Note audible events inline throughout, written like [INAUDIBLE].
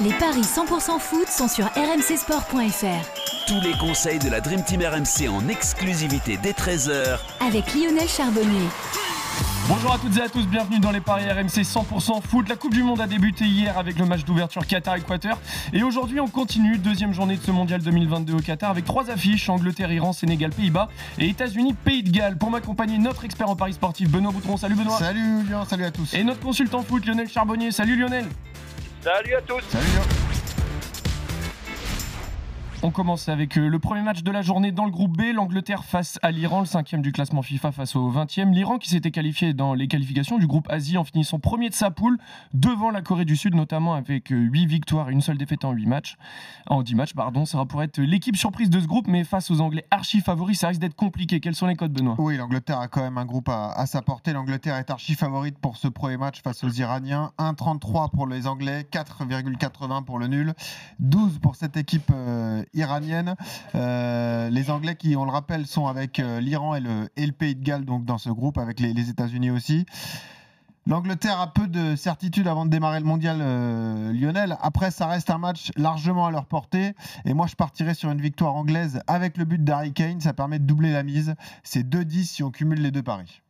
Les paris 100% foot sont sur rmcsport.fr. Tous les conseils de la Dream Team RMC en exclusivité dès 13h avec Lionel Charbonnier. Bonjour à toutes et à tous, bienvenue dans les paris RMC 100% foot. La Coupe du Monde a débuté hier avec le match d'ouverture Qatar-Équateur. Et aujourd'hui, on continue, deuxième journée de ce mondial 2022 au Qatar avec trois affiches Angleterre, Iran, Sénégal, Pays-Bas et États-Unis, Pays de Galles. Pour m'accompagner, notre expert en paris sportif, Benoît Boutron. Salut Benoît. Salut Lionel, salut à tous. Et notre consultant foot, Lionel Charbonnier. Salut Lionel. Salut à tous. Lionel. On commence avec euh, le premier match de la journée dans le groupe B, l'Angleterre face à l'Iran, le cinquième du classement FIFA face au 20e. L'Iran qui s'était qualifié dans les qualifications du groupe Asie en finissant premier de sa poule devant la Corée du Sud, notamment avec 8 euh, victoires et une seule défaite en 8 matchs. En 10 matchs, pardon. Ça va pour être l'équipe surprise de ce groupe, mais face aux Anglais archi favoris, ça risque d'être compliqué. Quels sont les codes, Benoît? Oui, l'Angleterre a quand même un groupe à, à sa portée. L'Angleterre est archi favorite pour ce premier match face aux Iraniens. 1,33 pour les Anglais, 4,80 pour le nul, 12 pour cette équipe euh, iranienne. Euh, les Anglais qui, on le rappelle, sont avec euh, l'Iran et le, Pays de Galles donc dans ce groupe, avec les, États-Unis aussi. L'Angleterre a peu de certitude avant de démarrer le mondial euh, Lionel. Après, ça reste un match largement à leur portée. Et moi, je partirais sur une victoire anglaise avec le but d'Harry Kane. Ça permet de doubler la mise. C'est 2-10 si on cumule les deux paris.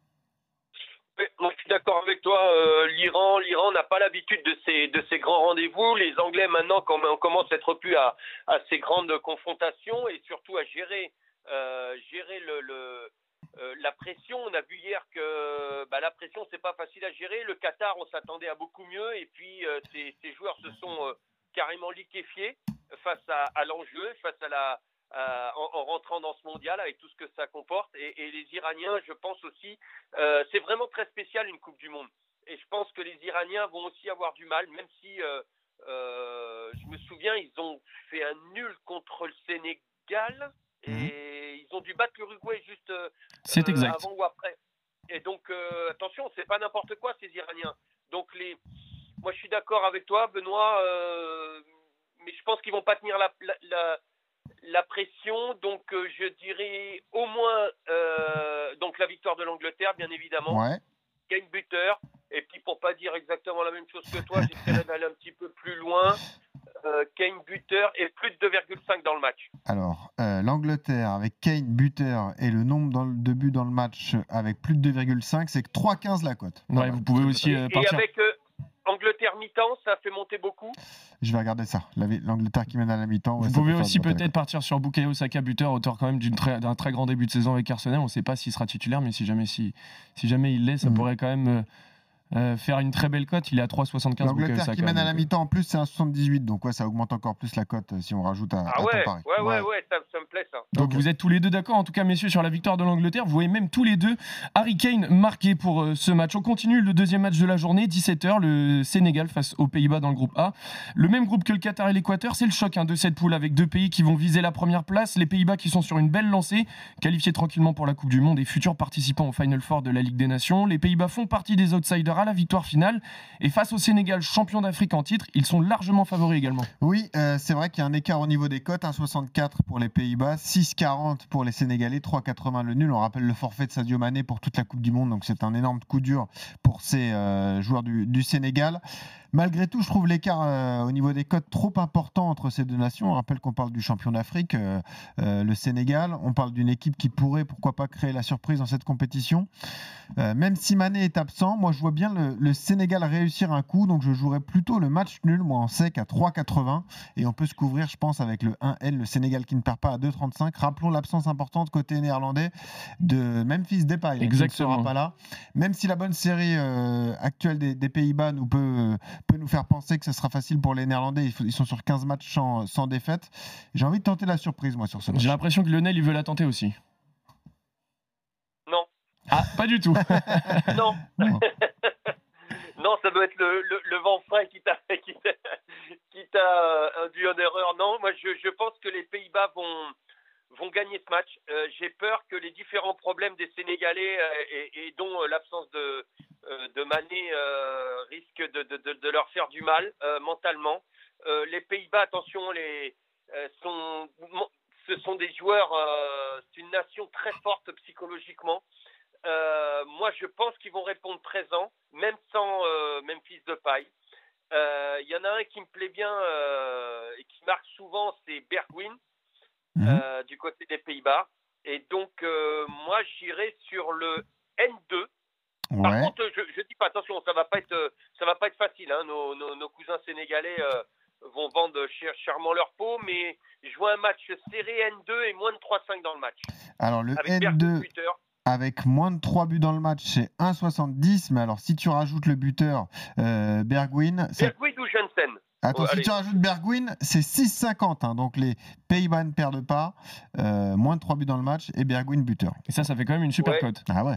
Avec toi. Euh, L'Iran, l'Iran n'a pas l'habitude de ces de ces grands rendez-vous. Les Anglais maintenant, on commence à être plus à, à ces grandes confrontations et surtout à gérer euh, gérer le, euh, la pression. On a vu hier que bah, la pression c'est pas facile à gérer. Le Qatar, on s'attendait à beaucoup mieux et puis ces, ces, joueurs se sont carrément liquéfiés face à l'enjeu, face à la euh, en, en, rentrant dans ce mondial avec tout ce que ça comporte. Et, et les Iraniens, je pense aussi, euh, c'est vraiment très spécial une Coupe du Monde. Et je pense que les Iraniens vont aussi avoir du mal, même si euh, je me souviens, ils ont fait un nul contre le Sénégal et mmh. ils ont dû battre l'Uruguay juste exact. avant ou après. Et donc attention, c'est pas n'importe quoi ces Iraniens. Donc les, moi je suis d'accord avec toi, Benoît, mais je pense qu'ils vont pas tenir la, la, la la pression, donc euh, je dirais au moins euh, donc la victoire de l'Angleterre, bien évidemment. Ouais. Kane buteur. Et puis pour pas dire exactement la même chose que toi, j'essaierai d'aller un petit peu plus loin. Euh, Kane buteur et plus de 2,5 dans le match. Alors, euh, l'Angleterre avec Kane buteur et le nombre dans le, de buts dans le match avec plus de 2,5, c'est que 3,15 la cote. Ouais, vous pouvez aussi et, partir. Et avec euh, Angleterre mi-temps, ça fait monter beaucoup. Je vais regarder ça. L'Angleterre qui mène à la mi-temps. Vous pouvez aussi peut-être partir sur Bukayo Saka, buteur, auteur quand même d'un très, très, grand début de saison avec Arsenal. On ne sait pas s'il sera titulaire, mais si jamais, si, si jamais il l'est, ça mmh. pourrait quand même euh, faire une très belle cote. Il est à 3,75. L'Angleterre qui mène à la mi-temps en plus, c'est un 78. Donc ouais, ça augmente encore plus la cote si on rajoute à, ah à ouais, pari. Ouais, ouais, ouais, ça, ça, me plaît ça. Donc okay. vous êtes tous les deux d'accord, en tout cas messieurs, sur la victoire de l'Angleterre. Vous voyez même tous les deux Harry Kane marqué pour euh, ce match. On continue le deuxième match de la journée, 17h, le Sénégal face aux Pays-Bas dans le groupe A. Le même groupe que le Qatar et l'Équateur, c'est le choc hein, de cette poule avec deux pays qui vont viser la première place. Les Pays-Bas qui sont sur une belle lancée, qualifiés tranquillement pour la Coupe du Monde et futurs participants au Final Four de la Ligue des Nations. Les Pays-Bas font partie des outsiders la victoire finale. Et face au Sénégal, champion d'Afrique en titre, ils sont largement favoris également. Oui, euh, c'est vrai qu'il y a un écart au niveau des cotes 1,64 pour les Pays-Bas, 6,40 pour les Sénégalais, 3,80 le nul. On rappelle le forfait de Sadio Mané pour toute la Coupe du Monde, donc c'est un énorme coup dur pour ces euh, joueurs du, Sénégal. Malgré tout, je trouve l'écart euh, au niveau des cotes trop important entre ces deux nations. On rappelle qu'on parle du champion d'Afrique, euh, le Sénégal. On parle d'une équipe qui pourrait, pourquoi pas, créer la surprise dans cette compétition. Euh, même si Mané est absent, moi je vois bien le, le, Sénégal réussir un coup, donc je jouerais plutôt le match nul, moi en sec à 3,80 et on peut se couvrir, je pense, avec le 1L, le Sénégal qui ne perd pas à 2,35. Rappelons l'absence importante côté néerlandais de Memphis Depay, Exactement. qui ne sera pas là. Même si la bonne série euh, actuelle des, des Pays-Bas nous peut, euh, peut nous faire penser que ce sera facile pour les Néerlandais, ils, sont sur 15 matchs sans, sans défaite. J'ai envie de tenter la surprise, moi, sur ce match. J'ai l'impression que Lionel, il veut la tenter aussi. Non. Ah, pas du tout. [LAUGHS] non. [LAUGHS] [LAUGHS] non, ça doit être le, le, le vent frais qui t'a qui t'a induit en erreur. Non, moi je, je pense que les Pays-Bas vont vont gagner ce match. Euh, J'ai peur que les différents problèmes des Sénégalais euh, et, et, dont euh, l'absence de de Mané euh, risque de, de, leur faire du mal euh, mentalement. les Pays-Bas, attention, les sont ce sont des joueurs, c'est une nation très forte psychologiquement. Euh, moi, je pense qu'ils vont répondre présent, même sans euh, Memphis de paille. Euh, Il y en a un qui me plaît bien euh, et qui marque souvent, c'est Bergwijn Mhm. euh, du côté des Pays-Bas. Et donc, euh, moi, j'irai sur le N2. Par contre, je, je dis pas attention, ça va pas être, euh, ça va pas être facile. Hein. Nos, nos- nos cousins sénégalais euh, vont vendre cher- chèrement leur peau, mais je vois un match serré N2 et moins de 3-5 dans le match. Alors le Avec Bergwijn N2 buteur. avec moins de 3 buts dans le match, c'est 1,70. Mais alors si tu rajoutes le buteur euh, Bergwijn, ça- Bergwijn ou Jensen? Attends, Ouais, si allez. tu rajoutes Bergwijn, c'est 6,50. hein. donc les Pays-Bas ne perdent pas. Euh, moins de 3 buts dans le match et Bergwijn buteur. Et ça, ça fait quand même une super Ouais. cote. Ah ouais.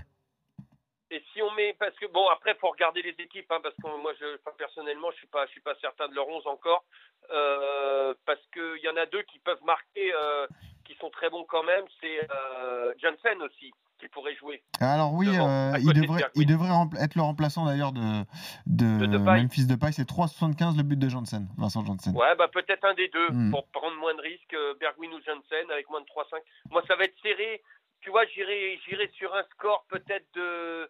Et si on met, parce que bon, après, faut regarder les équipes, hein, parce que moi, je, personnellement, je suis pas, je suis pas certain de leur 11 encore, euh, parce qu'il y en a deux qui peuvent marquer, euh, qui sont très bons quand même. C'est euh, Janssen aussi qui pourrait jouer. Alors oui, Devant, euh, il de devrait, il être le remplaçant d'ailleurs de, de, De Depay. Memphis Depay. C'est 3,75 le but de Janssen, Vincent Janssen. Ouais, bah peut-être un des deux Hmm. pour prendre moins de risques, euh, Bergwijn ou Janssen avec moins de 3-5. Moi, ça va être serré. Tu vois, j'irai, j'irai sur un score peut-être de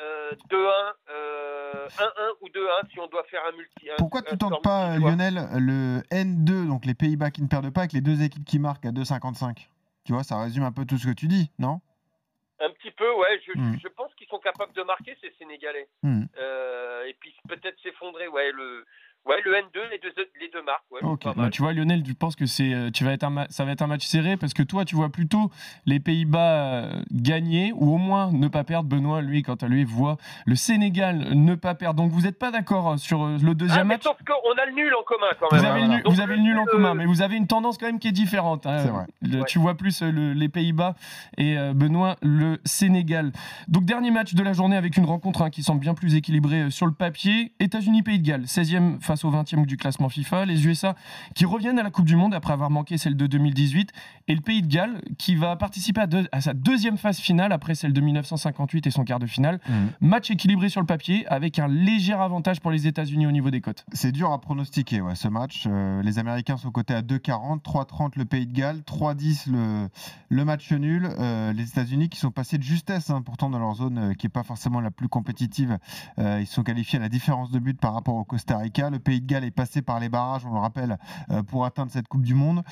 euh, 2-1, euh, 1-1 ou 2-1 si on doit faire un multi. Pourquoi un tu tentes pas. Lionel, le N2, donc les Pays-Bas qui ne perdent pas, avec les deux équipes qui marquent à 2,55 Tu vois, ça résume un peu tout ce que tu dis, non? Un petit peu, ouais. Je, Hmm. je pense qu'ils sont capables de marquer ces Sénégalais. Hmm. Euh, et puis peut-être s'effondrer, ouais. Le, ouais, le N2, les deux, les deux marques, ouais. Bah, tu vois, Lionel, tu penses que c'est, euh, tu vas être un ça va être un match serré parce que toi, tu vois plutôt les Pays-Bas euh, gagner ou au moins ne pas perdre. Benoît, lui, quant à lui, voit le Sénégal ne pas perdre. Donc vous n'êtes pas d'accord euh, sur euh, le Ah, deuxième mais match? sauf qu'on a le nul en commun quand vous même. avez, voilà. le nul, Donc, vous avez le nul en euh, commun, mais vous avez une tendance quand même qui est différente. hein. C'est vrai. Le- Ouais. Tu vois plus le- les Pays-Bas et euh, Benoît, le Sénégal. Donc dernier match de la journée avec une rencontre hein, qui semble bien plus équilibrée sur le papier. États-Unis-Pays de Galles, 16e face au 20e du classement FIFA. Les USA qui reviennent à la Coupe du Monde après avoir manqué celle de 2018. Et le Pays de Galles qui va participer à, deux- à sa deuxième phase finale après celle de 1958 et son quart de finale. Match équilibré sur le papier avec un léger avantage pour les États-Unis au niveau des cotes. C'est dur à pronostiquer, ouais, ce match. Euh, les Américains sont cotés à 2,40, 3,30 le Pays de Galles, 3,10 le, le match nul. Euh, les États-Unis qui sont passés de justesse, hein, pourtant dans leur zone euh, qui n'est pas forcément la plus compétitive. Ils sont qualifiés à la différence de but par rapport au Costa Rica. Le Pays de Galles est passé par les barrages, on le rappelle, euh, pour atteindre cette Coupe du Monde.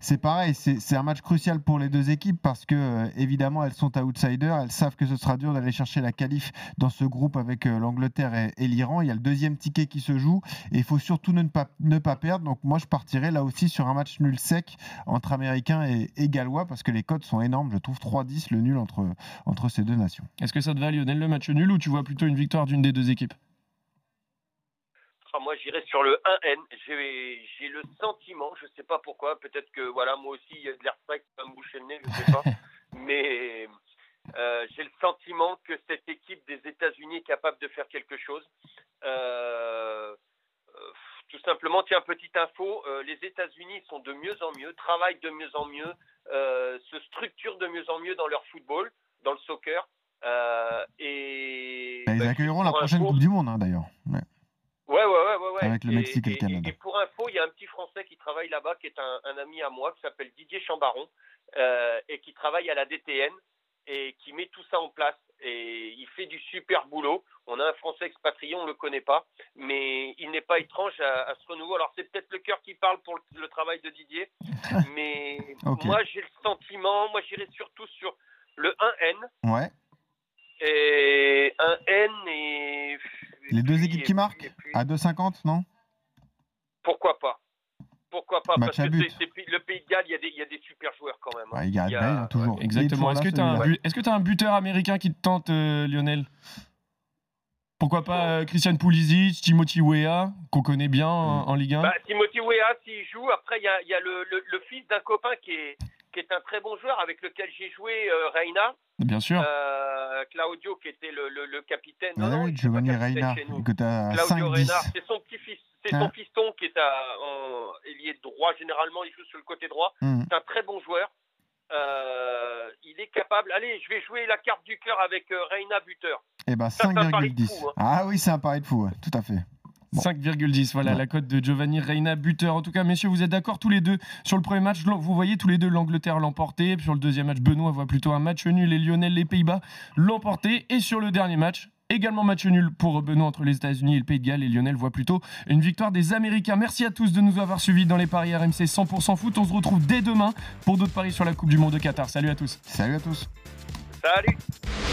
C'est pareil, c'est un match crucial pour les deux équipes parce que, euh, évidemment, elles sont outsiders. Elles savent que ce sera dur d'aller chercher la qualif dans ce groupe avec euh, l'Angleterre et, l'Iran. Il y a le deuxième ticket qui se joue et il faut surtout ne pas, ne pas perdre. Donc, moi, je partirais là aussi sur un match nul sec entre Américains et, Gallois parce que les cotes sont énormes. Je trouve 3-10 le nul entre, entre ces deux nations. Est-ce que ça te va, Lionel, le match nul ou tu vois plutôt une victoire d'une des deux équipes? Ah, moi, j'irais sur le 1N. J'ai le sentiment, je sais pas pourquoi, peut-être que voilà, moi aussi, il y a de l'air frais qui va me boucher le nez, je sais pas. [LAUGHS] mais euh, j'ai le sentiment que cette équipe des États-Unis est capable de faire quelque chose. Euh, euh, tout simplement, tiens, petite info, les États-Unis sont de mieux en mieux, travaillent de mieux en mieux, se structurent de mieux en mieux dans leur football, dans le soccer. et Bah, ils bah, accueilleront la prochaine Coupe du Monde, hein, d'ailleurs. Ouais. Ouais, ouais, ouais, ouais. Avec le Mexique et le Canada. Et, pour info, il y a un petit Français qui travaille là-bas, qui est un, un ami à moi, qui s'appelle Didier Chambaron, euh, et qui travaille à la DTN, et qui met tout ça en place. Et il fait du super boulot. On a un Français expatrié, on ne le connaît pas, mais il n'est pas étrange à, à ce renouveau. Alors c'est peut-être le cœur qui parle pour le, le travail de Didier, [LAUGHS] mais moi j'ai le sentiment, moi j'irai surtout sur le 1N, Ouais. et 1N et... Les deux équipes qui marquent? À 2,50, non? Pourquoi pas? Pourquoi pas? Match Parce à que c'est- le Pays de Galles, il y, a des- il y a des super joueurs quand même. hein. Ouais, Il y a Il y a- Bale, hein, toujours. Exactement. Est-ce que tu as, un buteur américain qui te tente, euh, Lionel? Pourquoi pas euh, Christian Pulisic, Timothy Weah, qu'on connaît bien en, en Ligue 1 Bah, Timothy Weah, s'il joue, après il y a, il y a le, le- le fils d'un copain qui est, qui est un très bon joueur avec lequel j'ai joué, euh, Reina, Bien sûr. euh, Claudio qui était le, le- le capitaine. Ah Non, non, oui, Giovanni Reina, que as Claudio 5-10. Reina, c'est son petit-fils, c'est Ah. son piston qui est à, en ailier droit généralement, il joue sur le côté droit. Hmm. C'est un très bon joueur. Euh, il est capable. Allez, je vais jouer la carte du cœur avec Reina buteur. Eh ben Ça, c'est un pari de 5,10. fou, hein. Ah oui, c'est un pari de fou, ouais, tout à fait. Bon. 5,10, voilà Ouais. la cote de Giovanni Reina, buteur. En tout cas, messieurs, vous êtes d'accord tous les deux sur le premier match? Vous voyez tous les deux l'Angleterre l'emporter. Sur le deuxième match, Benoît voit plutôt un match nul et Lionel, les Pays-Bas l'emporter. Et sur le dernier match, Également match nul pour Benoît entre les États-Unis et le Pays de Galles. Et Lionel voit plutôt une victoire des Américains. Merci à tous de nous avoir suivis dans les paris RMC 100% foot. On se retrouve dès demain pour d'autres paris sur la Coupe du Monde de Qatar. Salut à tous. Salut à tous. Salut